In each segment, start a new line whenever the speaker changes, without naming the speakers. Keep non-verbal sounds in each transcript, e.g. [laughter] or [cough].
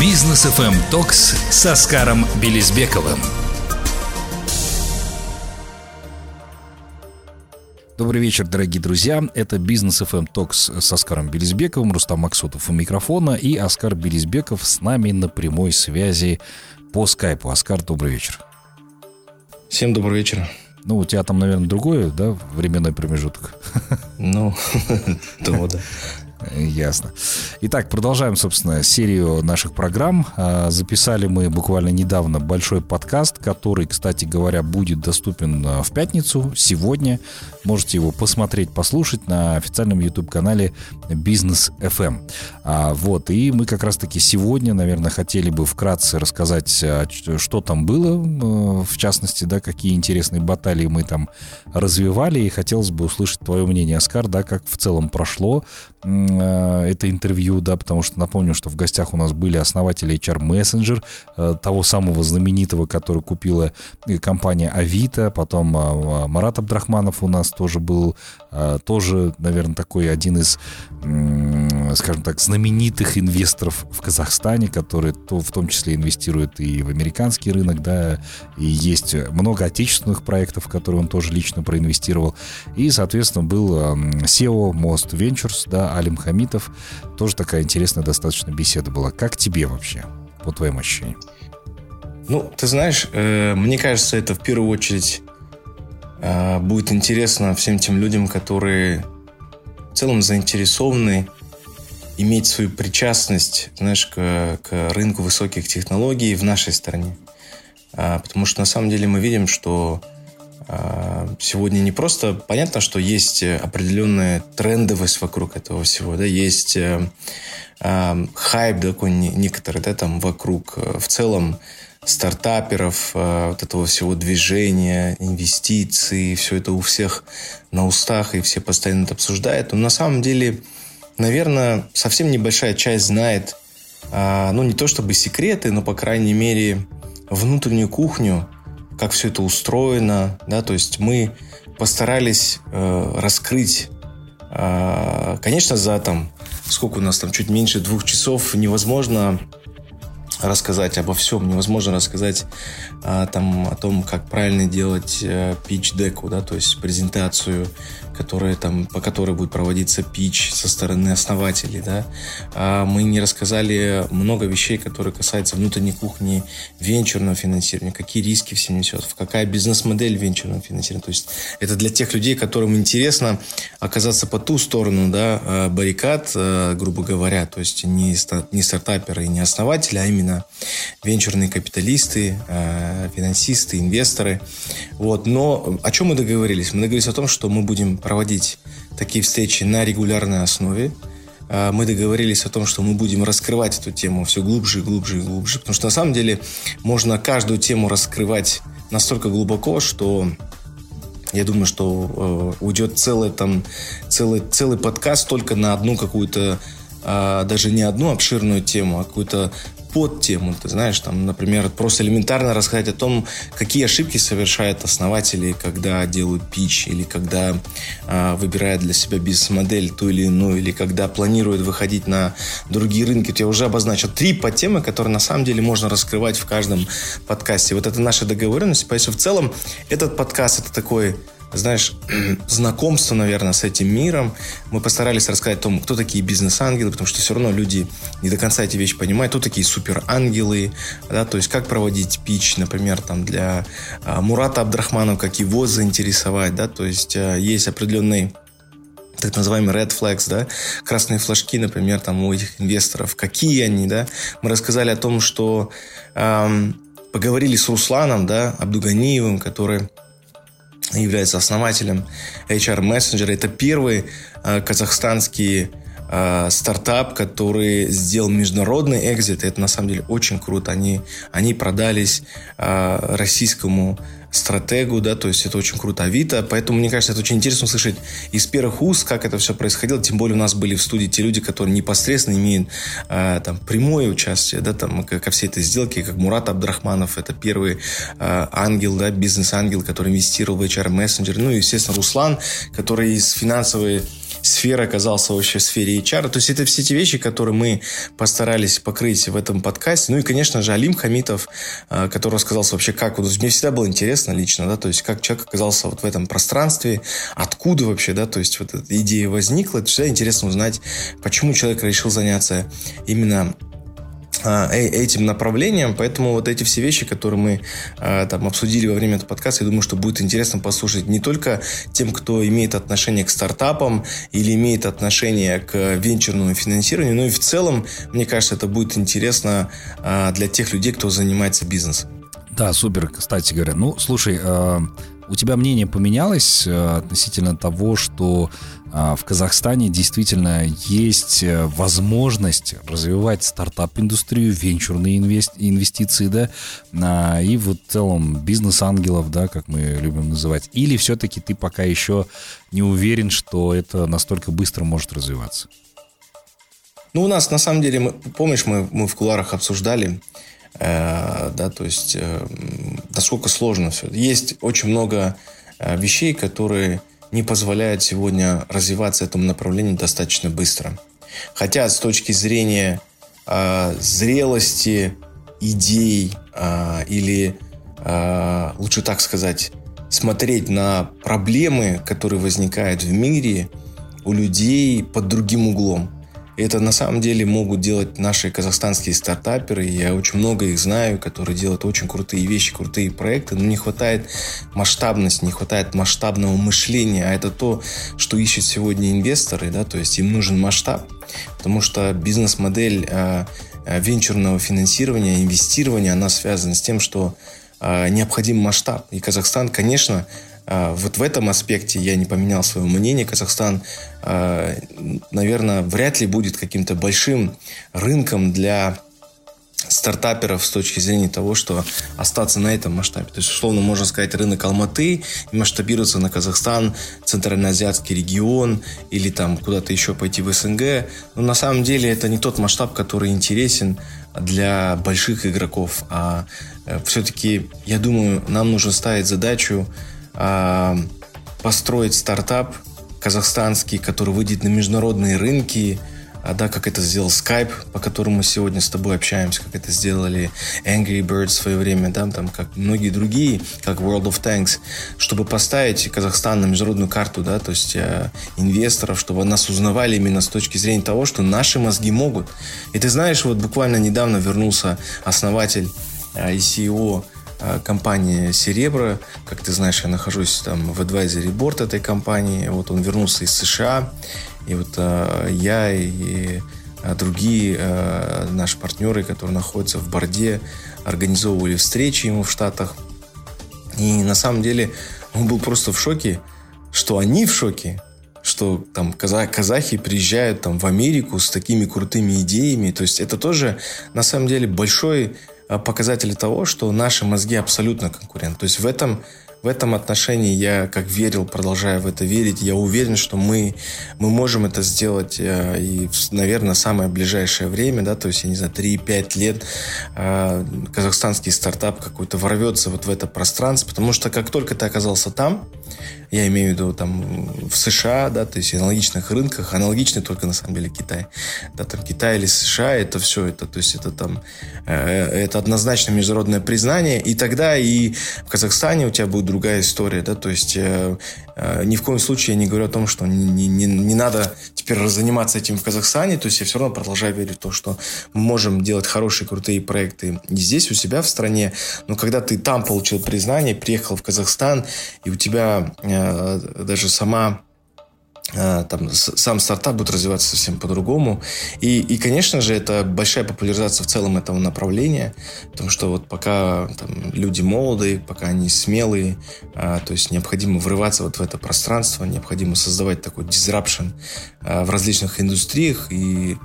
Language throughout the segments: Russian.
Бизнес FM Talks с Оскаром Белизбековым.
Добрый вечер, дорогие друзья. Это Бизнес FM Talks с Оскаром Белизбековым, Рустам Максутов у микрофона и Оскар Белизбеков с нами на прямой связи по скайпу. Оскар, добрый вечер.
Всем добрый вечер.
Ну, у тебя там, наверное, другой, да, временной промежуток?
Ну, [laughs] то да.
Ясно. Итак, продолжаем, собственно, серию наших программ. А, записали мы буквально недавно большой подкаст, который, кстати говоря, будет доступен а, в пятницу, сегодня. Можете его посмотреть, послушать на официальном YouTube-канале Бизнес FM. А, вот, и мы как раз-таки сегодня, наверное, хотели бы вкратце рассказать, что там было, в частности, да, какие интересные баталии мы там развивали, и хотелось бы услышать твое мнение, Оскар, да, как в целом прошло это интервью, да, потому что напомню, что в гостях у нас были основатели HR Messenger, э, того самого знаменитого, который купила э, компания Авито, потом Марат Абдрахманов у нас тоже был, тоже, наверное, такой один из, скажем так, знаменитых инвесторов в Казахстане, который то, в том числе инвестирует и в американский рынок, да, и есть много отечественных проектов, в которые он тоже лично проинвестировал. И, соответственно, был SEO Most Ventures, да, Алим Хамитов. Тоже такая интересная достаточно беседа была. Как тебе вообще, по твоим ощущениям?
Ну, ты знаешь, э, мне кажется, это в первую очередь э, будет интересно всем тем людям, которые в целом заинтересованы иметь свою причастность, знаешь, к, к рынку высоких технологий в нашей стране. А, потому что на самом деле мы видим, что а, сегодня не просто понятно, что есть определенная трендовость вокруг этого всего, да, есть э, э, хайп такой некоторый, да, там вокруг э, в целом стартаперов, э, вот этого всего движения, инвестиций, все это у всех на устах, и все постоянно это обсуждают. Но на самом деле, наверное, совсем небольшая часть знает, э, ну, не то чтобы секреты, но, по крайней мере, внутреннюю кухню как все это устроено, да, то есть мы постарались э, раскрыть, э, конечно, за там, сколько у нас там, чуть меньше двух часов невозможно рассказать обо всем, невозможно рассказать а, там о том, как правильно делать а, pitch-деку, да, то есть презентацию которая там, по которой будет проводиться пич со стороны основателей, да. А мы не рассказали много вещей, которые касаются внутренней кухни венчурного финансирования, какие риски все несет, какая бизнес-модель венчурного финансирования. То есть это для тех людей, которым интересно оказаться по ту сторону, да, а, баррикад, а, грубо говоря, то есть не, не стартаперы и не основатели, а именно венчурные капиталисты, а, финансисты, инвесторы. Вот. Но о чем мы договорились? Мы договорились о том, что мы будем проводить такие встречи на регулярной основе. А, мы договорились о том, что мы будем раскрывать эту тему все глубже и глубже и глубже, потому что на самом деле можно каждую тему раскрывать настолько глубоко, что я думаю, что э, уйдет целый, там, целый, целый подкаст только на одну какую-то, э, даже не одну обширную тему, а какую-то под тему, ты знаешь, там, например, просто элементарно рассказать о том, какие ошибки совершают основатели, когда делают пич, или когда э, выбирают для себя бизнес-модель ту или иную, или когда планируют выходить на другие рынки. Я уже обозначил три подтемы, которые на самом деле можно раскрывать в каждом подкасте. Вот это наша договоренность. Поэтому в целом этот подкаст это такой знаешь, [clears throat] знакомство, наверное, с этим миром. Мы постарались рассказать о том, кто такие бизнес-ангелы, потому что все равно люди не до конца эти вещи понимают, кто такие суперангелы, да, то есть как проводить пич, например, там для а, Мурата Абдрахманова, как его заинтересовать, да, то есть а, есть определенный так называемый red flags, да, красные флажки, например, там у этих инвесторов, какие они, да. Мы рассказали о том, что эм, поговорили с Русланом, да, Абдуганиевым, который является основателем HR Messenger. Это первый э, казахстанский э, стартап, который сделал международный экзит. Это на самом деле очень круто. Они, они продались э, российскому стратегу, да, то есть это очень круто. Авито, поэтому мне кажется, это очень интересно услышать из первых уст, как это все происходило, тем более у нас были в студии те люди, которые непосредственно имеют э, там прямое участие, да, там ко всей этой сделке, как Мурат Абдрахманов, это первый э, ангел, да, бизнес-ангел, который инвестировал в HR Messenger, ну и, естественно, Руслан, который из финансовой сферы оказался вообще в сфере HR. То есть это все те вещи, которые мы постарались покрыть в этом подкасте. Ну и, конечно же, Алим Хамитов, э, который рассказал вообще, как... Вот, мне всегда было интересно лично, да, то есть как человек оказался вот в этом пространстве, откуда вообще, да, то есть вот эта идея возникла. Это всегда интересно узнать, почему человек решил заняться именно этим направлением, поэтому вот эти все вещи, которые мы а, там обсудили во время этого подкаста, я думаю, что будет интересно послушать не только тем, кто имеет отношение к стартапам или имеет отношение к венчурному финансированию, но и в целом, мне кажется, это будет интересно для тех людей, кто занимается бизнесом.
Да, супер, кстати говоря. Ну, слушай, у тебя мнение поменялось относительно того, что а, в Казахстане действительно есть э, возможность развивать стартап-индустрию, венчурные инвестиции, да, и вот в целом бизнес-ангелов, да, как мы любим называть. Или все-таки ты пока еще не уверен, что это настолько быстро может развиваться?
Ну, у нас, на самом деле, мы, помнишь, мы, мы в куларах обсуждали, э, да, то есть, э, насколько сложно все. Есть очень много э, вещей, которые не позволяет сегодня развиваться этому направлению достаточно быстро. Хотя с точки зрения э, зрелости идей э, или, э, лучше так сказать, смотреть на проблемы, которые возникают в мире у людей под другим углом. Это на самом деле могут делать наши казахстанские стартаперы. Я очень много их знаю, которые делают очень крутые вещи, крутые проекты, но не хватает масштабности, не хватает масштабного мышления. А это то, что ищут сегодня инвесторы, да, то есть им нужен масштаб, потому что бизнес-модель э, венчурного финансирования, инвестирования, она связана с тем, что э, необходим масштаб. И Казахстан, конечно, вот в этом аспекте я не поменял свое мнение. Казахстан, а, наверное, вряд ли будет каким-то большим рынком для стартаперов с точки зрения того, что остаться на этом масштабе. То есть, условно, можно сказать, рынок Алматы и масштабироваться на Казахстан, Центральноазиатский регион или там куда-то еще пойти в СНГ. Но на самом деле это не тот масштаб, который интересен для больших игроков. А э, все-таки, я думаю, нам нужно ставить задачу э, построить стартап казахстанский, который выйдет на международные рынки, а, да, как это сделал Skype, по которому мы сегодня с тобой общаемся, как это сделали Angry Birds в свое время, да, там, как многие другие, как World of Tanks, чтобы поставить Казахстан на международную карту, да, то есть э, инвесторов, чтобы нас узнавали именно с точки зрения того, что наши мозги могут. И ты знаешь, вот буквально недавно вернулся основатель э, и CEO компания Серебро. Как ты знаешь, я нахожусь там в advisory board этой компании. Вот он вернулся из США. И вот э, я и э, другие э, наши партнеры, которые находятся в борде, организовывали встречи ему в Штатах. И на самом деле он был просто в шоке, что они в шоке, что там казахи приезжают там в Америку с такими крутыми идеями. То есть это тоже на самом деле большой Э, показатели того, что наши мозги абсолютно конкурент. То есть в этом в этом отношении я как верил, продолжаю в это верить. Я уверен, что мы, мы можем это сделать э, и, наверное, самое ближайшее время, да, то есть, я не знаю, 3-5 лет э, казахстанский стартап какой-то ворвется вот в это пространство, потому что как только ты оказался там, я имею в виду там в США, да, то есть аналогичных рынках, аналогичный только на самом деле Китай. Да, там Китай или США, это все, это, то есть это там, э, это однозначно международное признание, и тогда и в Казахстане у тебя будет другая история, да, то есть э, э, ни в коем случае я не говорю о том, что не, не, не надо теперь заниматься этим в Казахстане, то есть я все равно продолжаю верить в то, что мы можем делать хорошие, крутые проекты не здесь, у себя в стране, но когда ты там получил признание, приехал в Казахстан, и у тебя э, даже сама там, сам стартап будет развиваться совсем по-другому. И, и, конечно же, это большая популяризация в целом этого направления, потому что вот пока там, люди молодые, пока они смелые, а, то есть необходимо врываться вот в это пространство, необходимо создавать такой а, в различных индустриях. И,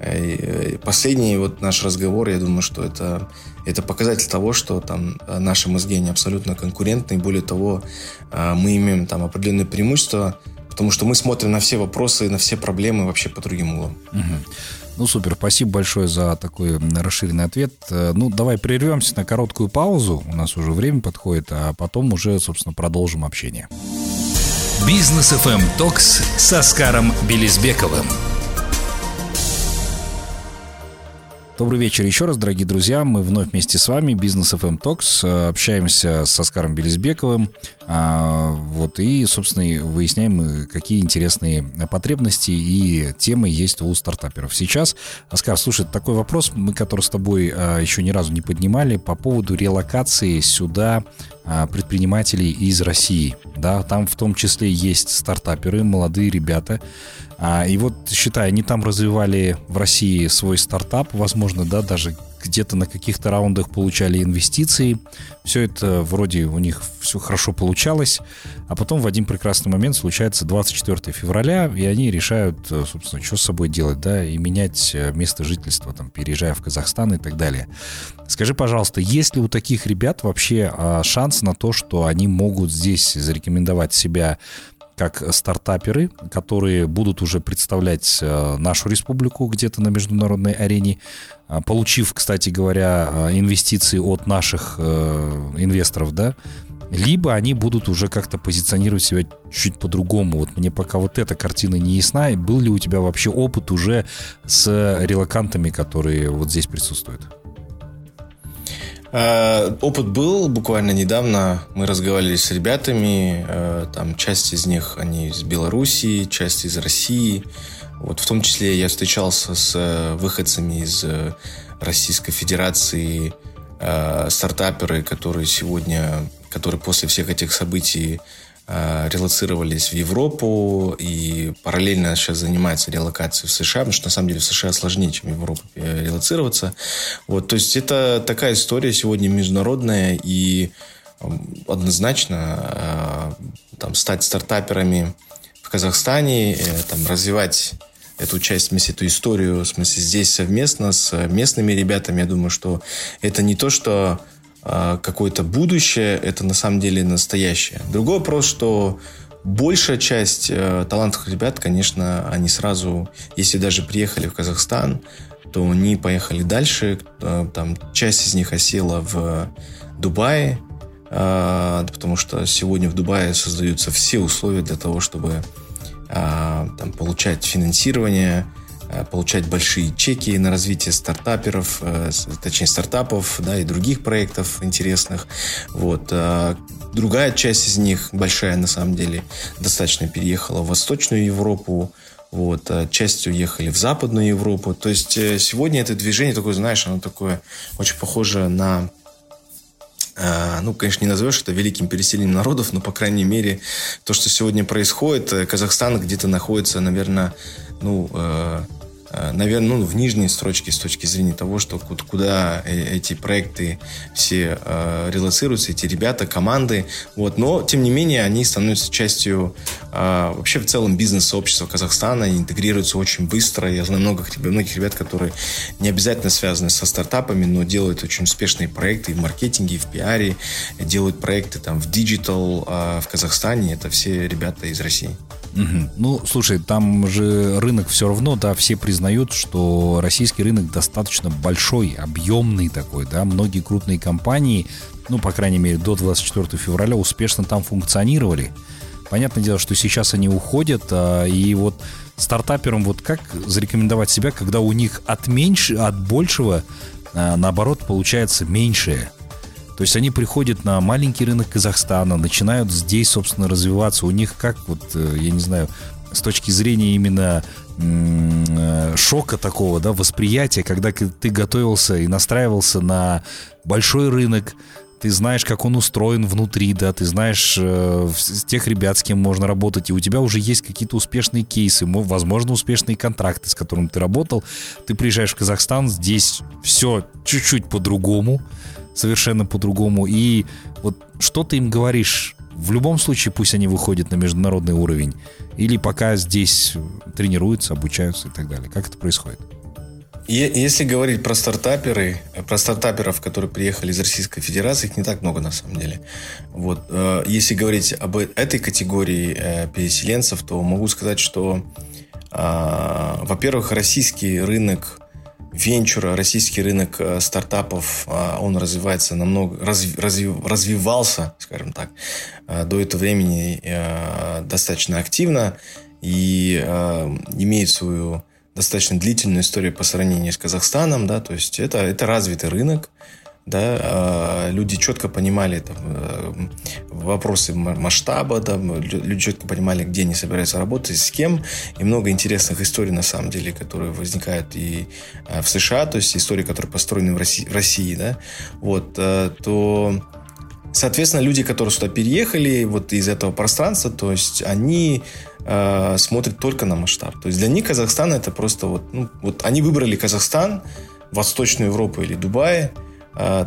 и последний вот наш разговор, я думаю, что это, это показатель того, что там наши мозги, они абсолютно конкурентны, более того, мы имеем там определенные преимущества потому что мы смотрим на все вопросы, на все проблемы вообще по другим углам.
Угу. Ну, супер, спасибо большое за такой расширенный ответ. Э, ну, давай прервемся на короткую паузу, у нас уже время подходит, а потом уже, собственно, продолжим общение.
Бизнес FM Токс с Оскаром Белизбековым.
Добрый вечер еще раз, дорогие друзья. Мы вновь вместе с вами, Бизнес FM Talks, э, общаемся с Оскаром Белизбековым. А, вот, и, собственно, выясняем, какие интересные потребности и темы есть у стартаперов. Сейчас, Оскар, слушай, такой вопрос, мы который с тобой а, еще ни разу не поднимали, по поводу релокации сюда предпринимателей из России. Да, там в том числе есть стартаперы, молодые ребята, а, и вот, считай, они там развивали в России свой стартап, возможно, да, даже где-то на каких-то раундах получали инвестиции. Все это вроде у них все хорошо получалось. А потом в один прекрасный момент случается 24 февраля, и они решают, э, собственно, что с собой делать, да, и менять э, место жительства, там, переезжая в Казахстан и так далее. Скажи, пожалуйста, есть ли у таких ребят вообще а, шанс на то, что они могут здесь зарекомендовать себя как стартаперы, которые будут уже представлять э, нашу республику где-то на международной арене, э, получив, кстати говоря, э, инвестиции от наших инвесторов, да, либо они будут уже как-то позиционировать себя чуть по-другому. Вот мне пока вот эта картина не ясна. Был ли у тебя вообще опыт уже с релакантами, которые вот здесь присутствуют?
Э, опыт был буквально недавно. Мы разговаривали с ребятами. Э, там часть из них они из Белоруссии, часть из России. Вот в том числе я встречался с э, выходцами из Российской Федерации, стартаперы, которые сегодня, которые после всех этих событий релацировались в Европу и параллельно сейчас занимается релокацией в США, потому что на самом деле в США сложнее, чем в Европу э, релацироваться. Вот, то есть это такая история сегодня международная и однозначно э, там, стать стартаперами в Казахстане, там, развивать эту часть, в смысле, эту историю, в смысле, здесь совместно с местными ребятами, я думаю, что это не то, что какое-то будущее, это на самом деле настоящее. Другой вопрос, что большая часть э, талантливых ребят, конечно, они сразу, если даже приехали в Казахстан, то они поехали дальше. Э, там часть из них осела в Дубае, э, потому что сегодня в Дубае создаются все условия для того, чтобы э, там, получать финансирование, получать большие чеки на развитие стартаперов, э, точнее стартапов, да, и других проектов интересных. Вот. А другая часть из них, большая на самом деле, достаточно переехала в Восточную Европу, вот, часть уехали в Западную Европу. То есть э, сегодня это движение такое, знаешь, оно такое очень похоже на ну, конечно, не назовешь это великим переселением народов, но, по крайней мере, то, что сегодня происходит, Казахстан где-то находится, наверное, ну, Э, наверное, ну, в нижней строчке с точки зрения того, что куда э, эти проекты все э, релацируются, эти ребята, команды. Вот. Но, тем не менее, они становятся частью э, вообще в целом бизнес-сообщества Казахстана, и интегрируются очень быстро. Я знаю многих, многих ребят, которые не обязательно связаны со стартапами, но делают очень успешные проекты и в маркетинге, и в пиаре, делают проекты там в digital э, в Казахстане. Это все ребята из России.
Угу. Ну, слушай, там же рынок все равно, да, все признают, что российский рынок достаточно большой, объемный такой, да, многие крупные компании, ну, по крайней мере, до 24 февраля успешно там функционировали. Понятное дело, что сейчас они уходят, а, и вот стартаперам вот как зарекомендовать себя, когда у них от меньше, от большего, а, наоборот, получается меньшее. То есть они приходят на маленький рынок Казахстана, начинают здесь, собственно, развиваться. У них как, вот, э, я не знаю, с точки зрения именно э, шока такого, да, восприятия, когда ты готовился и настраивался на большой рынок, ты знаешь, как он устроен внутри, да, ты знаешь э, тех ребят, с кем можно работать, и у тебя уже есть какие-то успешные кейсы, возможно, успешные контракты, с которыми ты работал. Ты приезжаешь в Казахстан, здесь все чуть-чуть по-другому, совершенно по-другому. И вот что ты им говоришь? В любом случае, пусть они выходят на международный уровень. Или пока здесь тренируются, обучаются и так далее. Как это происходит?
Если говорить про стартаперы, про стартаперов, которые приехали из Российской Федерации, их не так много на самом деле. Вот. Э, если говорить об э, этой категории э, переселенцев, то могу сказать, что, во-первых, российский рынок венчура, российский рынок э, стартапов, а, он развивается намного, разв, разв, развивался, скажем так, э, до этого времени э, достаточно активно и имеет свою достаточно длительную историю по сравнению с Казахстаном, да, то есть это, это развитый рынок, да, а, люди четко понимали там, э, вопросы масштаба, там, люди четко понимали, где они собираются работать, с кем, и много интересных историй, на самом деле, которые возникают и э, в США, то есть истории, которые построены в России, в России да, вот, э, то Соответственно, люди, которые сюда переехали, вот из этого пространства, то есть они э, смотрят только на масштаб. То есть для них Казахстан это просто вот, ну, вот они выбрали Казахстан, Восточную Европу или Дубай,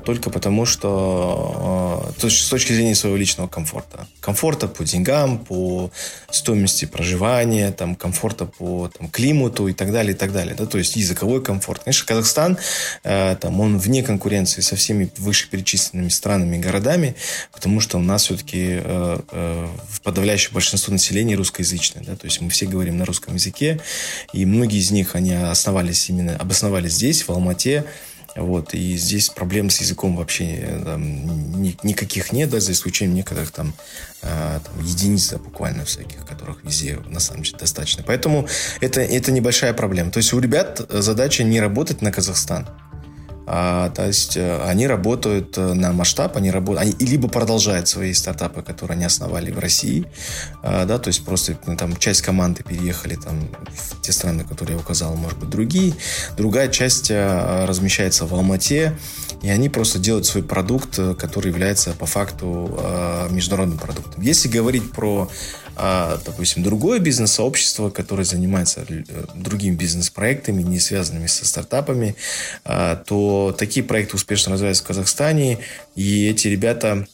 только потому, что а, с точки зрения своего личного комфорта. Комфорта по деньгам, по стоимости проживания, там, комфорта по там, климату и так далее, и так далее. Да? То есть языковой комфорт. Конечно, Казахстан, а, там, он вне конкуренции со всеми вышеперечисленными странами и городами, потому что у нас все-таки в подавляющее большинство населения русскоязычное. Да? То есть мы все говорим на русском языке, и многие из них, они основались именно, обосновались здесь, в Алмате, вот, и здесь проблем с языком вообще э, там, ни, никаких нет, да, за исключением некоторых там, э, там единиц буквально всяких, которых везде на самом деле достаточно. Поэтому это, это небольшая проблема. То есть у ребят задача не работать на Казахстан. А, то есть э, они работают э, на масштаб, они работают, они либо продолжают свои стартапы, которые они основали в России, а, да, то есть просто ну, там часть команды переехали там в те страны, которые я указал, может быть, другие, другая часть размещается в Алмате, и они просто делают свой продукт, который является по факту международным продуктом. Если говорить про а, допустим, другое бизнес-сообщество, которое занимается э, другими бизнес-проектами, не связанными со стартапами, а, то такие проекты успешно развиваются в Казахстане, и эти ребята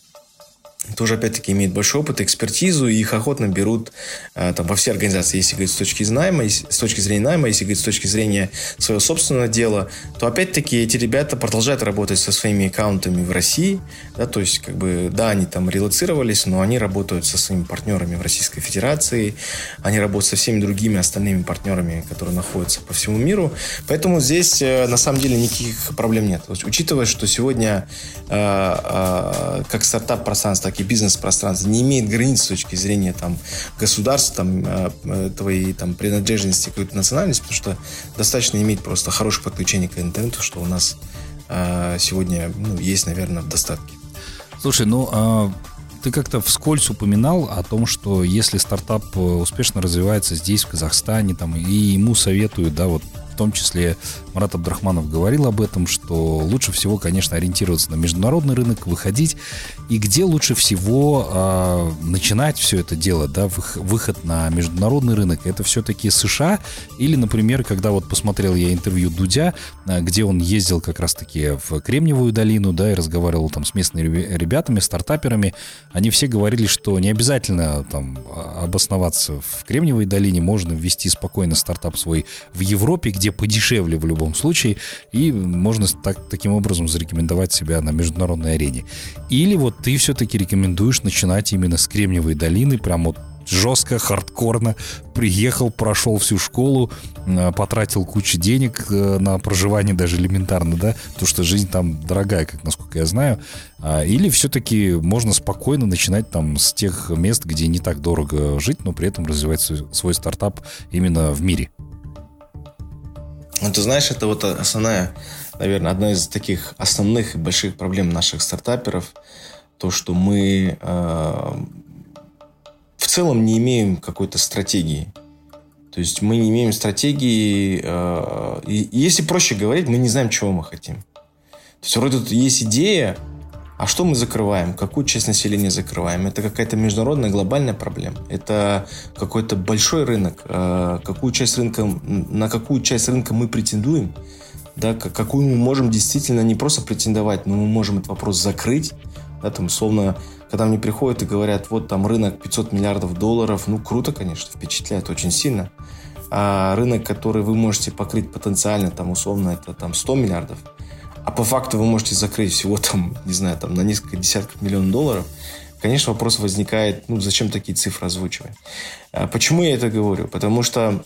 тоже, опять-таки, имеют большой опыт, экспертизу, и их охотно берут э, там, во все организации, если говорить с точки, найма, с точки зрения найма, если говорить с точки зрения своего собственного дела, то, опять-таки, эти ребята продолжают работать со своими аккаунтами в России, да, то есть, как бы, да, они там релацировались, но они работают со своими партнерами в Российской Федерации, они работают со всеми другими остальными партнерами, которые находятся по всему миру, поэтому здесь, э, на самом деле, никаких проблем нет. То учитывая, что сегодня э, э, как стартап-пространство, так и бизнес-пространство не имеет границ с точки зрения там, государства, там, э, твоей там, принадлежности какой-то национальности, потому что достаточно иметь просто хорошее подключение к интернету, что у нас э, сегодня ну, есть, наверное, в достатке.
Слушай, ну а ты как-то вскользь упоминал о том, что если стартап э, успешно развивается здесь, в Казахстане, там, и ему советуют, да, вот том числе Марат Абдрахманов говорил об этом, что лучше всего, конечно, ориентироваться на международный рынок, выходить. И где лучше всего э, начинать все это дело, да, выход на международный рынок, это все-таки США или, например, когда вот посмотрел я интервью Дудя, а, где он ездил как раз-таки в Кремниевую долину, да, и разговаривал там с местными ребятами, стартаперами, они все говорили, что не обязательно там а, обосноваться в Кремниевой долине, можно ввести спокойно стартап свой в Европе, где где подешевле в любом случае, и можно так, таким образом зарекомендовать себя на международной арене. Или вот ты все-таки рекомендуешь начинать именно с Кремниевой долины, прям вот жестко, хардкорно. Приехал, прошел всю школу, э, потратил кучу денег э, на проживание даже элементарно, да, потому что жизнь там дорогая, как насколько я знаю. А, или все-таки можно спокойно начинать там с тех мест, где не так дорого жить, но при этом развивать свой стартап именно в мире.
Ну, ты знаешь, это вот основная, наверное, одна из таких основных и больших проблем наших стартаперов, то, что мы э, в целом не имеем какой-то стратегии. То есть мы не имеем стратегии, э, и, и если проще говорить, мы не знаем, чего мы хотим. То есть вроде тут есть идея, а что мы закрываем? Какую часть населения закрываем? Это какая-то международная глобальная проблема. Это какой-то большой рынок. Э, какую часть рынка, на какую часть рынка мы претендуем? Да, какую мы можем действительно не просто претендовать, но мы можем этот вопрос закрыть. Да, там, условно, когда мне приходят и говорят, вот там рынок 500 миллиардов долларов, ну, круто, конечно, впечатляет очень сильно. А рынок, который вы можете покрыть потенциально, там, условно, это там 100 миллиардов – а по факту вы можете закрыть всего там, не знаю, там на несколько десятков миллионов долларов, конечно, вопрос возникает, ну, зачем такие цифры озвучивать? А почему я это говорю? Потому что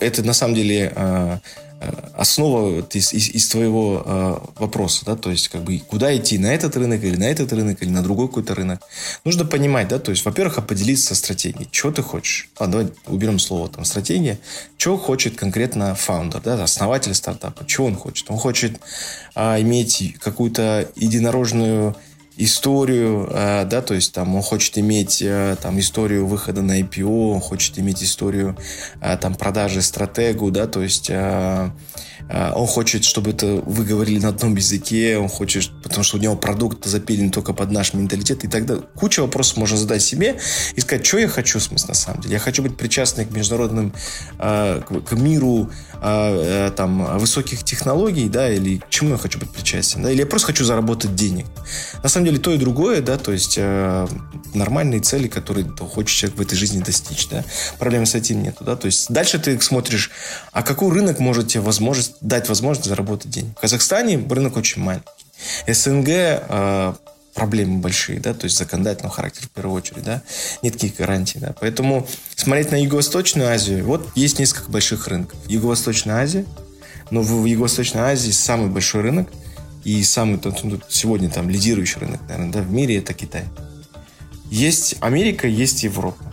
это на самом деле а, основа из, из, из твоего э, вопроса, да, то есть как бы куда идти, на этот рынок или на этот рынок или на другой какой-то рынок. Нужно понимать, да, то есть, во-первых, определиться со стратегией. Чего ты хочешь? Ладно, давай уберем слово там стратегия. Чего хочет конкретно фаундер, да, основатель стартапа? Чего он хочет? Он хочет а, иметь какую-то единорожную историю, э, да, то есть там он хочет иметь э, там историю выхода на IPO, он хочет иметь историю э, там продажи стратегу, да, то есть он хочет, чтобы это вы говорили на одном языке, он хочет, потому что у него продукт запилен только под наш менталитет, и тогда куча вопросов можно задать себе и сказать, что я хочу, в смысле, на самом деле. Я хочу быть причастным к международным, а, к миру а, там, высоких технологий, да, или к чему я хочу быть причастен, да, или я просто хочу заработать денег. На самом деле то и другое, да, то есть нормальные цели, которые хочет человек в этой жизни достичь, да, проблем с этим нету, да, то есть дальше ты смотришь, а какой рынок может тебе возможность дать возможность заработать денег. В Казахстане рынок очень маленький. СНГ э, проблемы большие, да, то есть законодательного характера в первую очередь, да, нет таких гарантий, да. Поэтому смотреть на Юго-Восточную Азию, вот есть несколько больших рынков. Юго-Восточная Азия, но в Юго-Восточной Азии самый большой рынок и самый сегодня там лидирующий рынок, наверное, да, в мире это Китай. Есть Америка, есть Европа.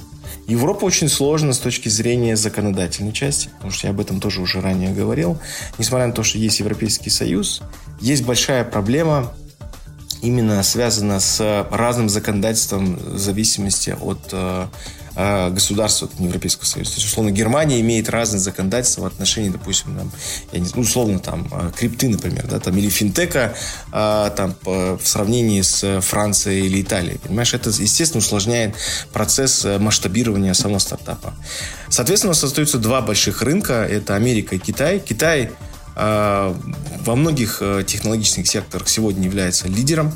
Европа очень сложна с точки зрения законодательной части, потому что я об этом тоже уже ранее говорил. Несмотря на то, что есть Европейский Союз, есть большая проблема именно связана с разным законодательством в зависимости от э, э, государства Европейского Союза. То есть, условно, Германия имеет разные законодательства в отношении, допустим, там, я не, ну, условно, там, э, крипты, например, да, там, или финтека там, в сравнении с Францией или Италией. Понимаешь, это, естественно, усложняет процесс масштабирования самого стартапа. Соответственно, у нас остаются два больших рынка. Это Америка и Китай. Китай во многих технологических секторах сегодня является лидером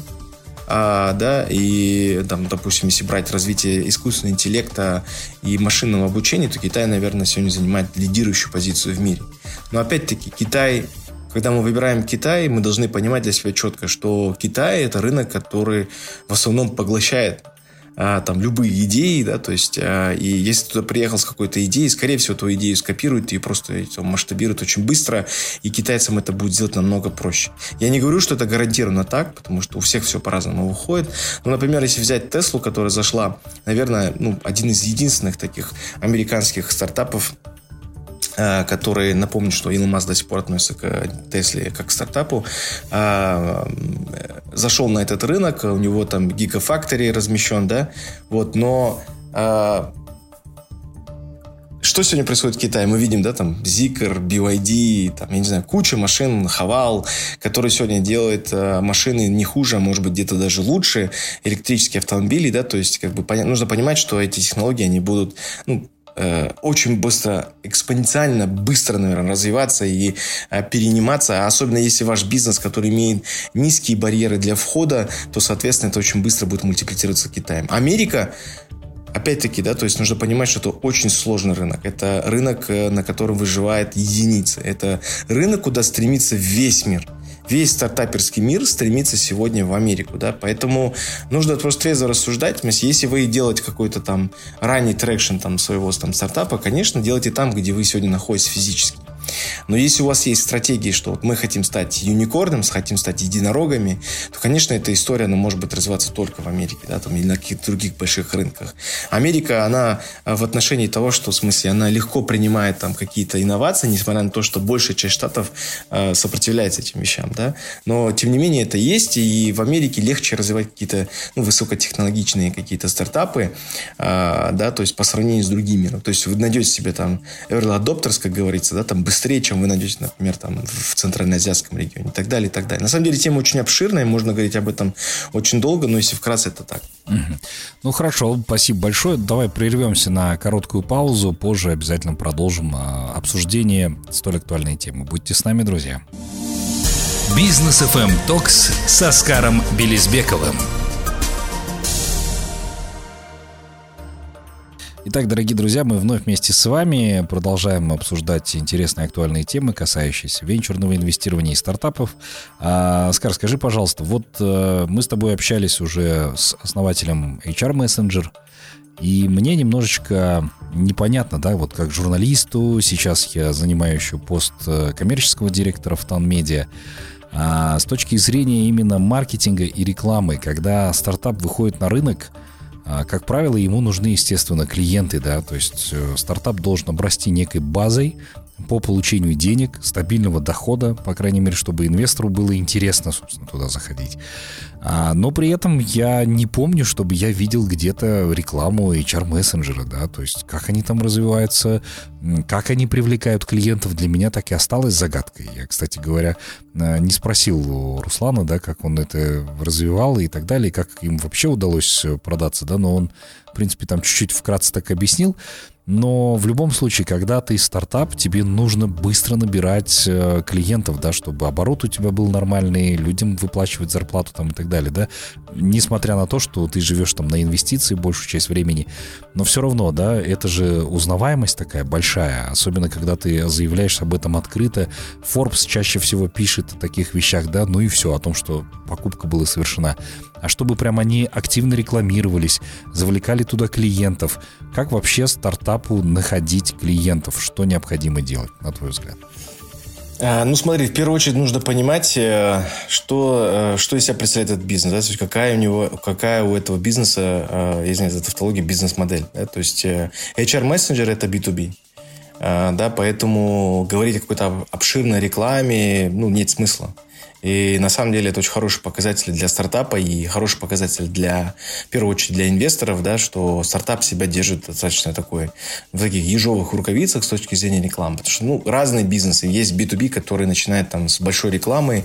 а, да, и, там, допустим, если брать развитие искусственного интеллекта и машинного обучения, то Китай, наверное, сегодня занимает лидирующую позицию в мире. Но опять-таки Китай когда мы выбираем Китай, мы должны понимать для себя четко, что Китай это рынок, который в основном поглощает а, там любые идеи, да, то есть, а, и если ты туда приехал с какой-то идеей, скорее всего, твою идею скопируют и просто масштабируют очень быстро, и китайцам это будет сделать намного проще. Я не говорю, что это гарантированно так, потому что у всех все по-разному выходит. Но, например, если взять Теслу, которая зашла, наверное, ну, один из единственных таких американских стартапов, который, напомню, что Илон Маск до сих пор относится к Тесле как к стартапу, э, зашел на этот рынок, у него там Gigafactory размещен, да, вот, но э, что сегодня происходит в Китае? Мы видим, да, там Zikr, BYD, там, я не знаю, куча машин, Хавал, которые сегодня делают машины не хуже, а может быть где-то даже лучше, электрические автомобили, да, то есть как бы нужно понимать, что эти технологии, они будут, ну, Э, очень быстро, экспоненциально быстро, наверное, развиваться и э, перениматься. Особенно если ваш бизнес, который имеет низкие барьеры для входа, то, соответственно, это очень быстро будет мультиплицироваться Китаем. Америка Опять-таки, да, то есть нужно понимать, что это очень сложный рынок. Это рынок, э, на котором выживает единицы. Это рынок, куда стремится весь мир весь стартаперский мир стремится сегодня в Америку, да, поэтому нужно просто трезво рассуждать, если вы делаете какой-то там ранний traction там своего там стартапа, конечно, делайте там, где вы сегодня находитесь физически. Но если у вас есть стратегии, что вот мы хотим стать unicorn ом, хотим стать единорогами, то, конечно, эта история, она может быть развиваться только в Америке, да, там, или на каких-то других больших рынках. Америка, она а, в отношении того, что, в смысле, она легко принимает там какие-то инновации, несмотря на то, что большая часть штатов э, сопротивляется этим вещам, да. Но, тем не менее, это есть, и в Америке легче развивать какие-то ну, высокотехнологичные какие-то стартапы, э, да, то есть по сравнению с другими. Ну, то есть вы найдете себе там early adopters, как говорится, да, там быстрее, чем вы найдете, например, там в Центральноазиатском регионе и так далее, и так далее. На самом деле тема очень обширная, можно говорить об этом очень долго, но если вкратце, это так.
Ну хорошо, спасибо большое. Давай прервемся на короткую паузу, позже обязательно продолжим а, обсуждение столь актуальной темы. Будьте с нами, друзья.
Бизнес FM Токс с Оскаром Белизбековым.
Итак, дорогие друзья, мы вновь вместе с вами продолжаем обсуждать интересные актуальные темы, касающиеся венчурного инвестирования и стартапов. А, Оскар, скажи, пожалуйста, вот э, мы с тобой общались уже с основателем HR Messenger, И мне немножечко непонятно, да, вот как журналисту, сейчас я занимаю еще пост э, коммерческого директора в Танмедиа, а с точки зрения именно маркетинга и рекламы, когда стартап выходит на рынок, как правило, ему нужны, естественно, клиенты, да, то есть э, стартап должен обрасти некой базой, по получению денег, стабильного дохода, по крайней мере, чтобы инвестору было интересно, собственно, туда заходить. А, но при этом я не помню, чтобы я видел где-то рекламу HR-мессенджера, да, то есть как они там развиваются, как они привлекают клиентов, для меня так и осталось загадкой. Я, кстати говоря, а, не спросил у Руслана, да, как он это развивал и так далее, как им вообще удалось продаться, да, но он, в принципе, там чуть-чуть вкратце так объяснил. Но в любом случае, когда ты стартап, тебе нужно быстро набирать э, клиентов, да, чтобы оборот у тебя был нормальный, людям выплачивать зарплату там и так далее, да. Несмотря на то, что ты живешь там на инвестиции большую часть времени, но все равно, да, это же узнаваемость такая большая, особенно когда ты заявляешь об этом открыто. Forbes чаще всего пишет о таких вещах, да, ну и все, о том, что покупка была совершена. А чтобы прям они активно рекламировались, завлекали туда клиентов, как вообще стартапу находить клиентов? Что необходимо делать, на твой взгляд?
А, ну, смотри, в первую очередь нужно понимать, э, что, э, что из себя представляет этот бизнес, да, то есть какая у него, какая у этого бизнеса, э, я знаю, это тавтология, бизнес-модель, да, то есть HR-мессенджер это B2B, да, поэтому говорить о какой-то обширной рекламе, ну, нет смысла. И на самом деле это очень хороший показатель для стартапа и хороший показатель для, в первую очередь, для инвесторов, да, что стартап себя держит достаточно такой в таких ежовых рукавицах с точки зрения рекламы. Потому что, ну, разные бизнесы. Есть B2B, которые начинают там с большой рекламы,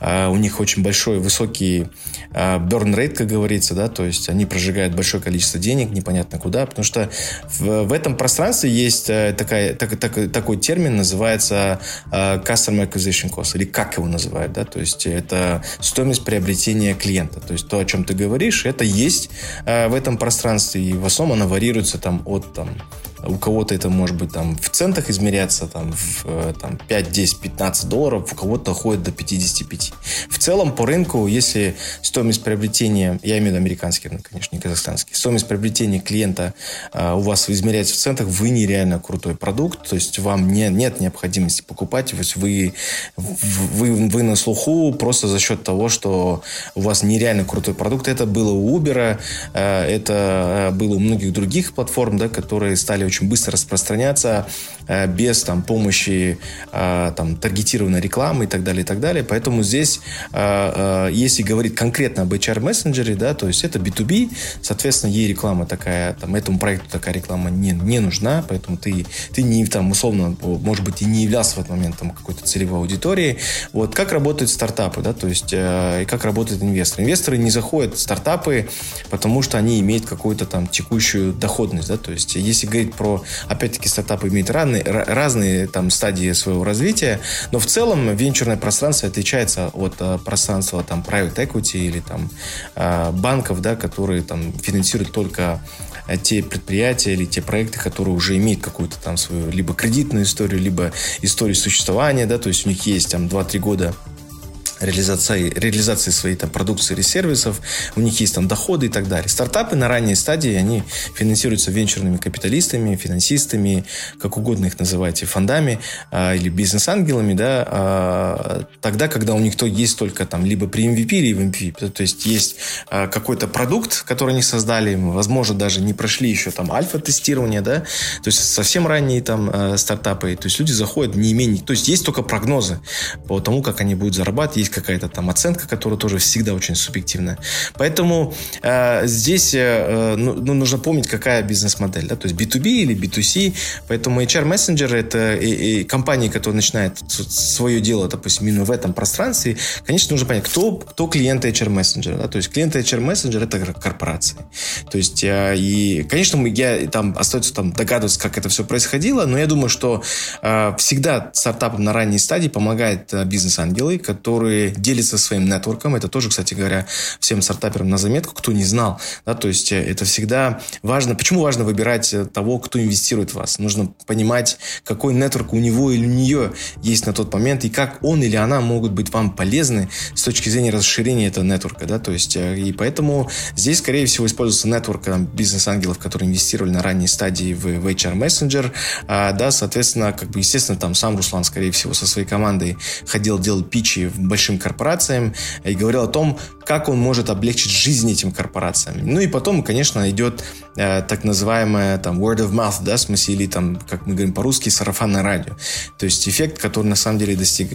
э, у них очень большой, высокий э, burn rate, как говорится, да, то есть они прожигают большое количество денег, непонятно куда, потому что в, в этом пространстве есть э, такая, так, так, такой термин, называется э, customer acquisition cost, или как его называют, да, то есть это стоимость приобретения клиента. То есть то, о чем ты говоришь, это есть э, в этом пространстве, и в основном оно варьируется там от там, у кого-то это может быть там в центах измеряться, там, в, э, там 5, 10, 15 долларов, у кого-то доходит до 55. В целом по рынку, если стоимость приобретения, я имею в виду американский рынок, конечно, не казахстанский, стоимость приобретения клиента а, у вас измеряется в центах, вы нереально крутой продукт, то есть вам не, нет необходимости покупать, то есть вы, вы, вы на слуху просто за счет того, что у вас нереально крутой продукт. Это было у Uber, э, это было у многих других платформ, да, которые стали очень очень быстро распространяться э, без там, помощи э, там, таргетированной рекламы и так далее, и так далее. Поэтому здесь, э, если говорить конкретно об HR-мессенджере, да, то есть это B2B, соответственно, ей реклама такая, там, этому проекту такая реклама не, не нужна, поэтому ты, ты не, там, условно, может быть, и не являлся в этот момент там, какой-то целевой аудиторией. Вот, как работают стартапы, да, то есть, и как работают инвесторы. Инвесторы не заходят в стартапы, потому что они имеют какую-то там текущую доходность, да, то есть, если говорить про про, опять-таки, стартапы имеют разные, разные там стадии своего развития, но в целом венчурное пространство отличается от а, пространства там private equity или там а, банков, да, которые там финансируют только а, те предприятия или те проекты, которые уже имеют какую-то там свою либо кредитную историю, либо историю существования, да, то есть у них есть там 2-3 года реализации, реализации своей там, продукции или сервисов, у них есть там доходы и так далее. Стартапы на ранней стадии, они финансируются венчурными капиталистами, финансистами, как угодно их называйте, фондами а, или бизнес-ангелами, да, а, тогда, когда у них то есть только там либо при MVP, в MVP, то есть есть а, какой-то продукт, который они создали, возможно, даже не прошли еще там альфа-тестирование, да, то есть совсем ранние там а, стартапы, то есть люди заходят не имея, то есть есть только прогнозы по тому, как они будут зарабатывать, есть какая-то там оценка, которая тоже всегда очень субъективная. Поэтому э, здесь э, ну, ну, нужно помнить, какая бизнес-модель, да, то есть B2B или B2C. Поэтому HR Messenger это и, и компании, которые начинают свое дело, допустим, именно в этом пространстве. Конечно, нужно понять, кто, кто клиенты HR Messenger. Да? То есть клиенты HR Messenger это корпорации. То есть э, и, конечно, мы, я там остается там догадываться, как это все происходило, но я думаю, что э, всегда стартапам на ранней стадии помогают э, бизнес-ангелы, которые которые делятся своим нетворком. Это тоже, кстати говоря, всем стартаперам на заметку, кто не знал. Да, то есть э, это всегда важно. Почему важно выбирать э, того, кто инвестирует в вас? Нужно понимать, какой нетворк у него или у нее есть на тот момент, и как он или она могут быть вам полезны с точки зрения расширения этого нетворка. Да? То есть, э, и поэтому здесь, скорее всего, используется нетворк бизнес-ангелов, которые инвестировали на ранней стадии в, в HR Messenger. А, да, соответственно, как бы, естественно, там сам Руслан, скорее всего, со своей командой ходил, делал питчи большим корпорациям и говорил о том, как он может облегчить жизнь этим корпорациям. Ну и потом, конечно, идет э, так называемое там word of mouth, да, в смысле, или там, как мы говорим по-русски, сарафанное радио. То есть эффект, который на самом деле достиг,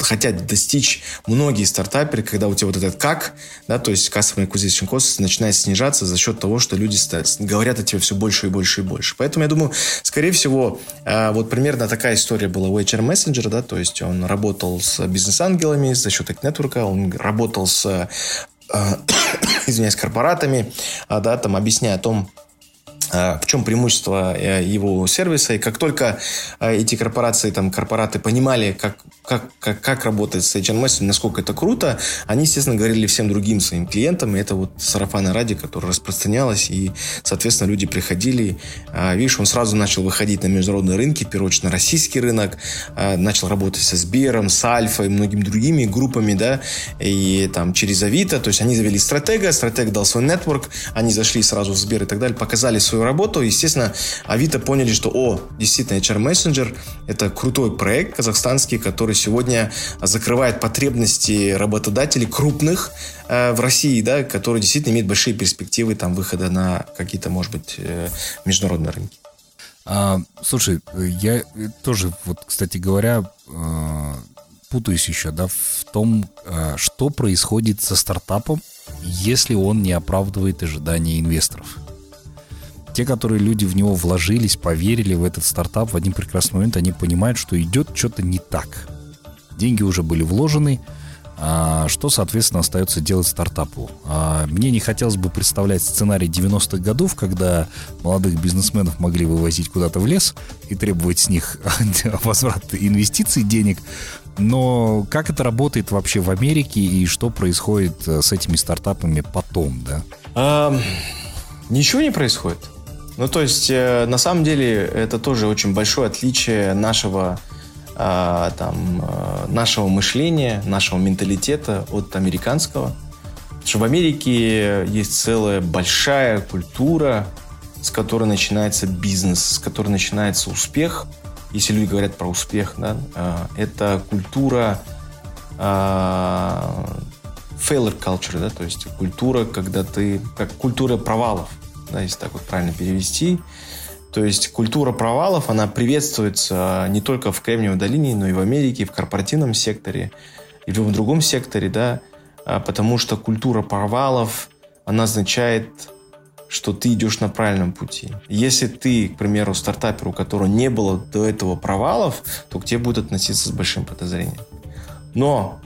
хотят достичь многие стартаперы, когда у тебя вот этот как, да, то есть customer acquisition cost начинает снижаться за счет того, что люди говорят о тебе все больше и больше и больше. Поэтому я думаю, скорее всего, э, вот примерно такая история была у HR Messenger, да, то есть он работал с бизнес-ангелами за счет нетворка, он работал с Э, [coughs] извиняюсь, корпоратами, а, да, там, объясняя о том, в чем преимущество э, его сервиса. И как только э, эти корпорации, там, корпораты понимали, как, как, как, как работает с HMS, насколько это круто, они, естественно, говорили всем другим своим клиентам. И это вот сарафанное радио, которое распространялось. И, соответственно, люди приходили. Видишь, он сразу начал выходить на международные рынки, в первую очередь на российский рынок. Начал работать со Сбером, с Альфа и многими другими группами, да, и там через Авито. То есть они завели стратега, стратег дал свой нетворк, они зашли сразу в Сбер и так далее, показали свою работу. Естественно, Авито поняли, что, о, действительно, HR Messenger – это крутой проект казахстанский, который сегодня закрывает потребности работодателей крупных э, в России, да, которые действительно имеют большие перспективы там выхода на какие-то, может быть, э, международные рынки.
А, слушай, я тоже, вот, кстати говоря, э, путаюсь еще, да, в том, э, что происходит со стартапом, если он не оправдывает ожидания инвесторов. Те, которые люди в него вложились, поверили в этот стартап, в один прекрасный момент они понимают, что идет что-то не так. Деньги уже были вложены, а что, соответственно, остается делать стартапу? А мне не хотелось бы представлять сценарий 90-х годов, когда молодых бизнесменов могли вывозить куда-то в лес и требовать с них [laughs] возврат инвестиций, денег. Но как это работает вообще в Америке и что происходит э, с этими стартапами потом, да?
А, ничего не происходит. Ну, то есть, э, на самом деле, это тоже очень большое отличие нашего, э, там, э, нашего мышления, нашего менталитета от американского. Потому что в Америке есть целая большая культура, с которой начинается бизнес, с которой начинается успех. Если люди говорят про успех, да, э, это культура э, failure culture, да, то есть культура, когда ты, как культура провалов да, если так вот правильно перевести. То есть культура провалов, она приветствуется не только в Кремниевой долине, но и в Америке, в корпоративном секторе и в любом другом секторе, да, а, потому что культура провалов, она означает, что ты идешь на правильном пути. Если ты, к примеру, стартапер, у которого не было до этого провалов, то к тебе будут относиться с большим подозрением. Но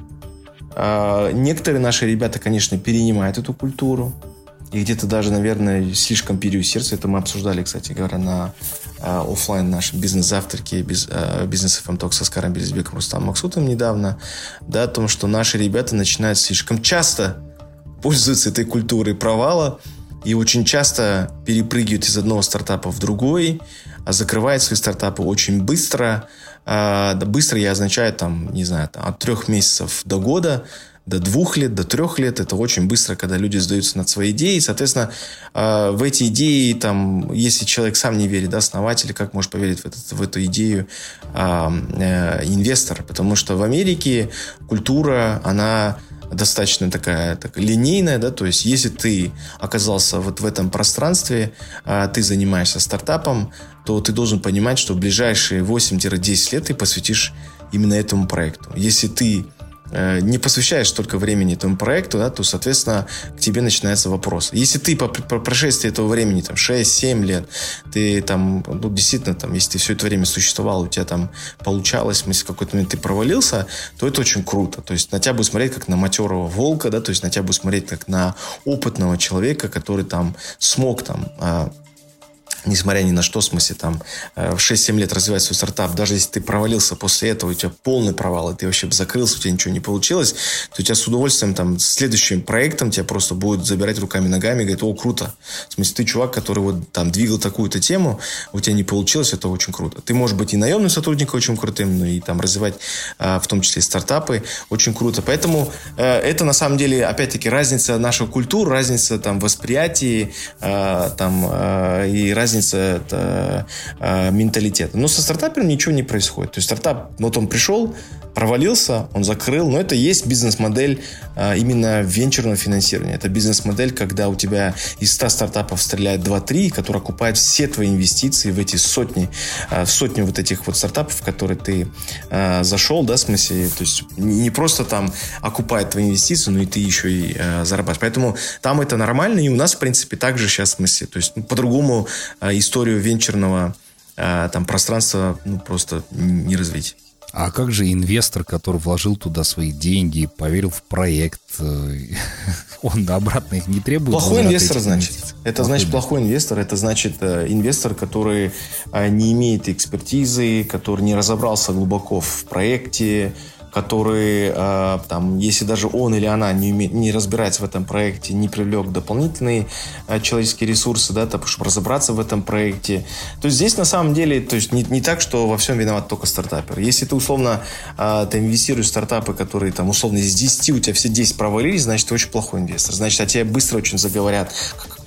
э, некоторые наши ребята, конечно, перенимают эту культуру, и где-то даже, наверное, слишком переусердствует. Это мы обсуждали, кстати говоря, на э, офлайн нашем бизнес-завтраке без, э, бизнес FM Talk со Скаром Белизбеком Рустам Максутом недавно, да, о том, что наши ребята начинают слишком часто пользоваться этой культурой провала и очень часто перепрыгивают из одного стартапа в другой, а закрывают свои стартапы очень быстро. Э, быстро я означаю, там, не знаю, там, от трех месяцев до года, до двух лет, до трех лет. Это очень быстро, когда люди сдаются над своей идеей. Соответственно, а, в эти идеи, там, если человек сам не верит, да, основатель, как может поверить в, этот, в эту идею а, э, инвестор? Потому что в Америке культура, она достаточно такая так, линейная, да, то есть если ты оказался вот в этом пространстве, а, ты занимаешься стартапом, то ты должен понимать, что в ближайшие 8-10 лет ты посвятишь именно этому проекту. Если ты не посвящаешь столько времени этому проекту, да, то, соответственно, к тебе начинается вопрос. Если ты по, по прошествии этого времени, там, 6-7 лет, ты там, ну, действительно, там, если ты все это время существовал, у тебя там получалось, если какой-то момент ты провалился, то это очень круто. То есть на тебя будет смотреть как на матерого волка, да, то есть на тебя будет смотреть как на опытного человека, который там смог там а, несмотря ни на что, в смысле, там, э, в 6-7 лет развивать свой стартап, даже если ты провалился после этого, у тебя полный провал, и ты вообще закрылся, у тебя ничего не получилось, то у тебя с удовольствием там следующим проектом тебя просто будут забирать руками-ногами и говорить, о, круто. В смысле, ты чувак, который вот там двигал такую-то тему, у тебя не получилось, это очень круто. Ты можешь быть и наемным сотрудником очень крутым, но и там развивать а, в том числе и стартапы очень круто. Поэтому э, это на самом деле, опять-таки, разница наших культур, разница там восприятия э, там, и разница разница это, э, менталитета. Но со стартапером ничего не происходит. То есть стартап, вот он пришел, провалился, он закрыл, но это есть бизнес-модель а, именно венчурного финансирования. Это бизнес-модель, когда у тебя из 100 стартапов стреляет 2-3, которые окупают все твои инвестиции в эти сотни, а, в сотню вот этих вот стартапов, в которые ты а, зашел, да, в смысле, то есть не просто там окупает твои инвестиции, но и ты еще и зарабатываешь. Поэтому там это нормально, и у нас, в принципе, также сейчас, в смысле, то есть ну, по-другому историю венчурного там пространства ну, просто не развить.
А как же инвестор, который вложил туда свои деньги, поверил в проект, э, [laughs] он обратно их не требует?
Плохой инвестор, значит. Это плохой значит плохой инвестор. Это значит э, инвестор, который э, не имеет экспертизы, который не разобрался глубоко в проекте, который, э, там, если даже он или она не, уме, не разбирается в этом проекте, не привлек дополнительные э, человеческие ресурсы, да, так, чтобы разобраться в этом проекте, то здесь на самом деле, то есть не, не так, что во всем виноват только стартапер. Если ты условно э, ты инвестируешь в стартапы, которые там условно из 10 у тебя все 10 провалились, значит, ты очень плохой инвестор. Значит, о тебе быстро очень заговорят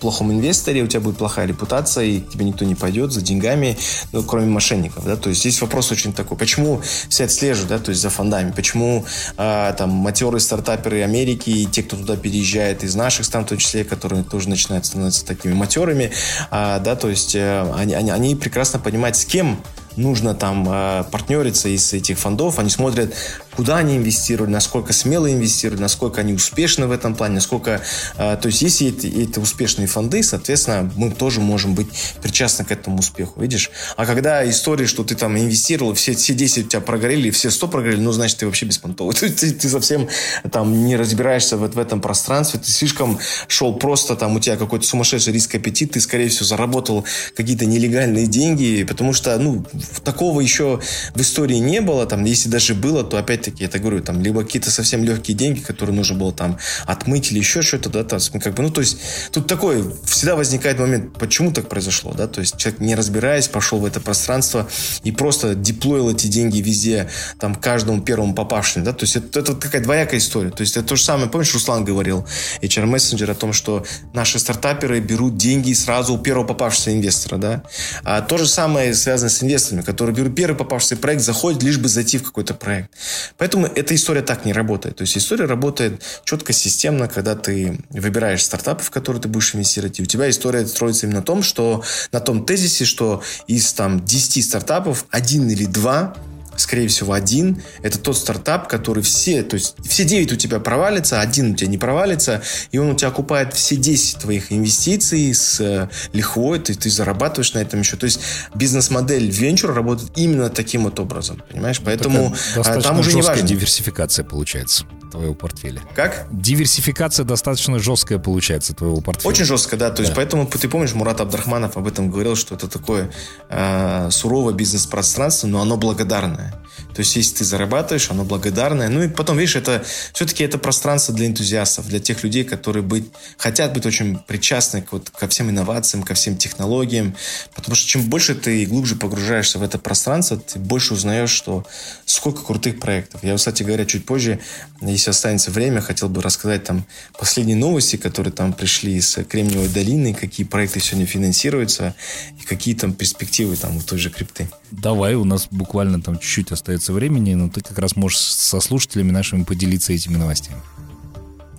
плохом инвесторе, у тебя будет плохая репутация, и к тебе никто не пойдет за деньгами, ну, кроме мошенников, да, то есть здесь вопрос очень такой, почему все отслеживают, да, то есть за фондами, почему а, там матерые стартаперы Америки и те, кто туда переезжает из наших стран, в том числе, которые тоже начинают становиться такими матерыми, а, да, то есть а, они, они, они прекрасно понимают, с кем нужно там э, партнериться из этих фондов, они смотрят, куда они инвестируют, насколько смело инвестируют, насколько они успешны в этом плане, насколько... Э, то есть, если это, это успешные фонды, соответственно, мы тоже можем быть причастны к этому успеху, видишь? А когда история, что ты там инвестировал, все, все 10 у тебя прогорели, все 100 прогорели, ну, значит, ты вообще беспонтовый. [laughs] Ты, ты, ты совсем там не разбираешься в, в этом пространстве, ты слишком шел просто, там у тебя какой-то сумасшедший риск аппетит, ты, скорее всего, заработал какие-то нелегальные деньги, потому что, ну, такого еще в истории не было, там, если даже было, то опять-таки, я говорю, там, либо какие-то совсем легкие деньги, которые нужно было там отмыть или еще что-то, да, там, как бы, ну, то есть, тут такой, всегда возникает момент, почему так произошло, да, то есть, человек, не разбираясь, пошел в это пространство и просто деплоил эти деньги везде, там, каждому первому попавшему, да, то есть, это, это такая двоякая история, то есть, это то же самое, помнишь, Руслан говорил, HR-мессенджер, о том, что наши стартаперы берут деньги сразу у первого попавшегося инвестора, да, а то же самое связано с инвесторами, инвесторами, которые берут первый попавшийся проект, заходят лишь бы зайти в какой-то проект. Поэтому эта история так не работает. То есть история работает четко, системно, когда ты выбираешь стартапы, в которые ты будешь инвестировать, и у тебя история строится именно на том, что на том тезисе, что из там 10 стартапов один или два скорее всего, один. Это тот стартап, который все, то есть все 9 у тебя провалится, один у тебя не провалится, и он у тебя окупает все 10 твоих инвестиций с э, лихвой, ты, ты зарабатываешь на этом еще. То есть бизнес-модель венчура работает именно таким вот образом, понимаешь? Поэтому
а, там уже не важно. диверсификация получается твоего портфеля.
Как?
Диверсификация достаточно жесткая получается твоего портфеля.
Очень жестко, да. То да. есть поэтому ты помнишь, Мурат Абдрахманов об этом говорил, что это такое э, суровое бизнес-пространство, но оно благодарное. То есть, если ты зарабатываешь, оно благодарное. Ну и потом, видишь, это все-таки это пространство для энтузиастов, для тех людей, которые быть, хотят быть очень причастны к, вот, ко всем инновациям, ко всем технологиям. Потому что чем больше ты глубже погружаешься в это пространство, ты больше узнаешь, что сколько крутых проектов. Я, кстати говоря, чуть позже, если останется время, хотел бы рассказать там последние новости, которые там пришли из Кремниевой долины, какие проекты сегодня финансируются и какие там перспективы там у той же крипты.
Давай, у нас буквально там чуть-чуть остается времени, но ты как раз можешь со слушателями нашими поделиться этими новостями.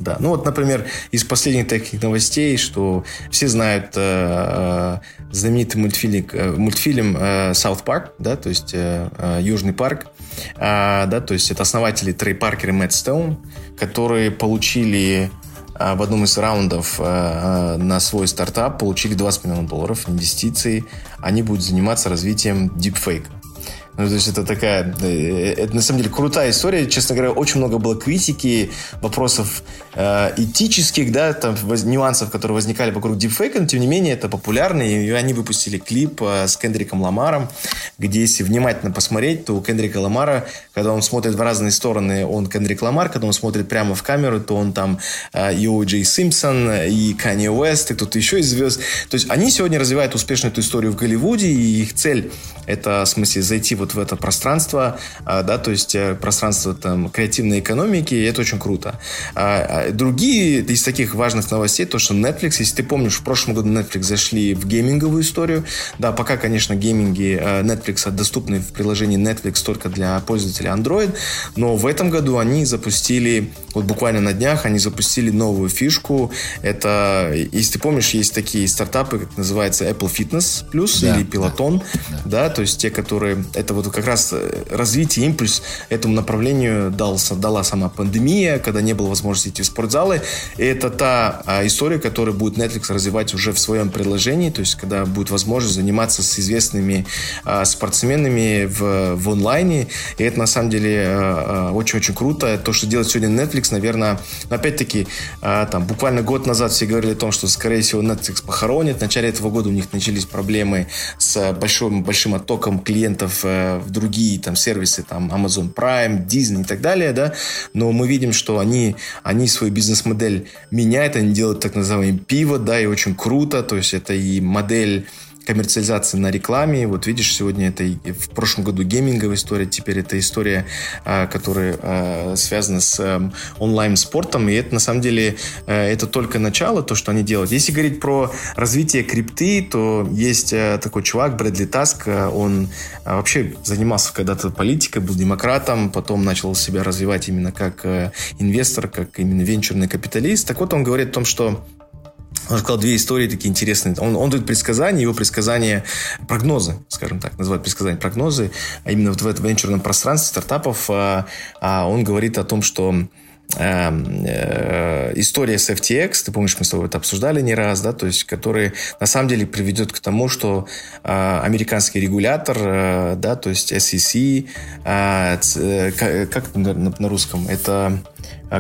Да, ну вот, например, из последних таких новостей, что все знают э, э знаменитый мультфильм, э, мультфильм э, South Park, да, то есть э, э, Южный парк, э, да, то есть это основатели Трей Паркер и Мэтт Стоун, которые получили э, в одном из раундов э, на свой стартап, получили 20 миллионов долларов инвестиций, они будут заниматься развитием дипфейка. Ну, то есть это такая, э, это на самом деле крутая история. Честно говоря, очень много было критики, вопросов э, этических, да, там воз, нюансов, которые возникали вокруг дипфейка, но тем не менее это популярно, и они выпустили клип э, с Кендриком Ламаром, где если внимательно посмотреть, то у Кендрика Ламара, когда он смотрит в разные стороны, он Кендрик Ламар, когда он смотрит прямо в камеру, то он там э, и О. Джей Симпсон, и Канье Уэст, и кто-то еще из звезд. То есть они сегодня развивают успешно эту историю в Голливуде, и их цель это, в смысле, зайти вот в это пространство, а, да, то есть э, пространство там креативной экономики, и это очень круто. А, а, другие из таких важных новостей, то, что Netflix, если ты помнишь, в прошлом году Netflix зашли в гейминговую историю, да, пока, конечно, гейминги э, Netflix доступны в приложении Netflix только для пользователей Android, но в этом году они запустили, вот буквально на днях, они запустили новую фишку, это, если ты помнишь, есть такие стартапы, как называется Apple Fitness Plus да, или Peloton, да, да, то есть те, которые, это вот как раз э, развитие, импульс этому направлению дал, дала сама пандемия, когда не было возможности идти в спортзалы. И это та а, история, которую будет Netflix развивать уже в своем приложении, то есть когда будет возможность заниматься с известными а, спортсменами в, в онлайне. И это на самом деле а, а, очень-очень круто. То, что делает сегодня Netflix, наверное, опять-таки, а, там, буквально год назад все говорили о том, что, скорее всего, Netflix похоронит. В начале этого года у них начались проблемы с большим, большим оттоком клиентов в другие там сервисы, там Amazon Prime, Disney и так далее, да, но мы видим, что они, они свою бизнес-модель меняют, они делают так называемый пиво, да, и очень круто, то есть это и модель коммерциализации на рекламе. Вот видишь, сегодня это в прошлом году гейминговая история, теперь это история, а, которая а, связана с эм, онлайн-спортом. И это на самом деле э, это только начало, то, что они делают. Если говорить про развитие крипты, то есть э, такой чувак, Брэдли Таск, э, он вообще занимался когда-то политикой, был демократом, потом начал себя развивать именно как инвестор, как именно венчурный капиталист. Так вот, он говорит о том, что он сказал две истории такие интересные. Он, он дает предсказания, его предсказания, прогнозы, скажем так, называют предсказания, прогнозы, а именно вот в этом венчурном пространстве стартапов а, а он говорит о том, что эм, э, история с FTX, ты помнишь, мы с тобой это обсуждали не раз, да, то есть, который на самом деле приведет к тому, что э, американский регулятор, э, да, то есть SEC, э, э, как на, на русском, это Э,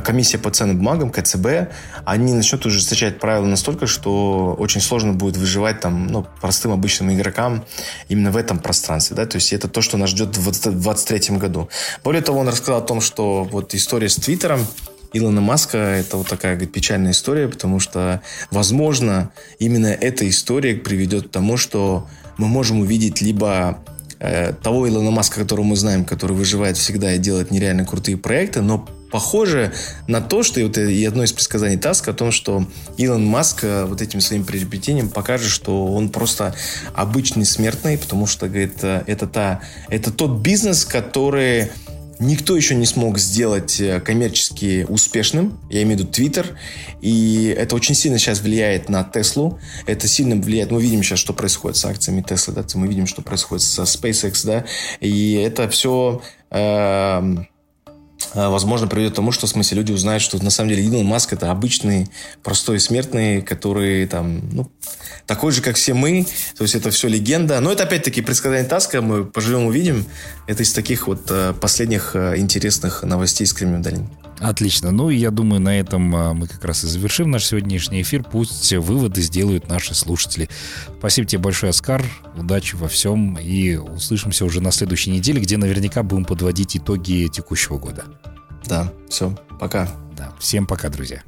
комиссия по ценным бумагам, КЦБ, они начнут ужесточать правила настолько, что очень сложно будет выживать там, ну, простым обычным игрокам именно в этом пространстве, да, то есть это то, что нас ждет в 2023 году. Более того, он рассказал о том, что вот история с Твиттером, Илона Маска это вот такая говорит, печальная история, потому что, возможно, именно эта история приведет к тому, что мы можем увидеть либо э, того Илона Маска, которого мы знаем, который выживает всегда и делает нереально крутые проекты, но похоже на то, что и, вот, и одно из предсказаний Таска о том, что Илон Маск э, вот этим своим приобретением покажет, что он просто обычный смертный, потому что, говорит, э, это, та, это тот бизнес, который никто еще не смог сделать э, коммерчески успешным, я имею в виду Twitter, и это очень сильно сейчас влияет на Теслу, это сильно влияет, мы видим сейчас, что происходит с акциями Теслы, да, мы видим, что происходит со SpaceX, да, и это все э, эм, возможно, приведет к тому, что в смысле люди узнают, что на самом деле Илон Маск это обычный, простой смертный, который там, ну, такой же, как все мы. То есть это все легенда. Но это опять-таки предсказание Таска. Мы поживем, увидим. Это из таких вот э, последних э, интересных новостей из Кремниевой долины.
Отлично. Ну и я думаю, на этом э, мы как раз и завершим наш сегодняшний эфир. Пусть выводы сделают наши слушатели. Спасибо тебе большое, Оскар. Удачи во всем. И услышимся уже на следующей неделе, где наверняка будем подводить итоги текущего года.
Да, все, пока.
Да, всем пока, друзья.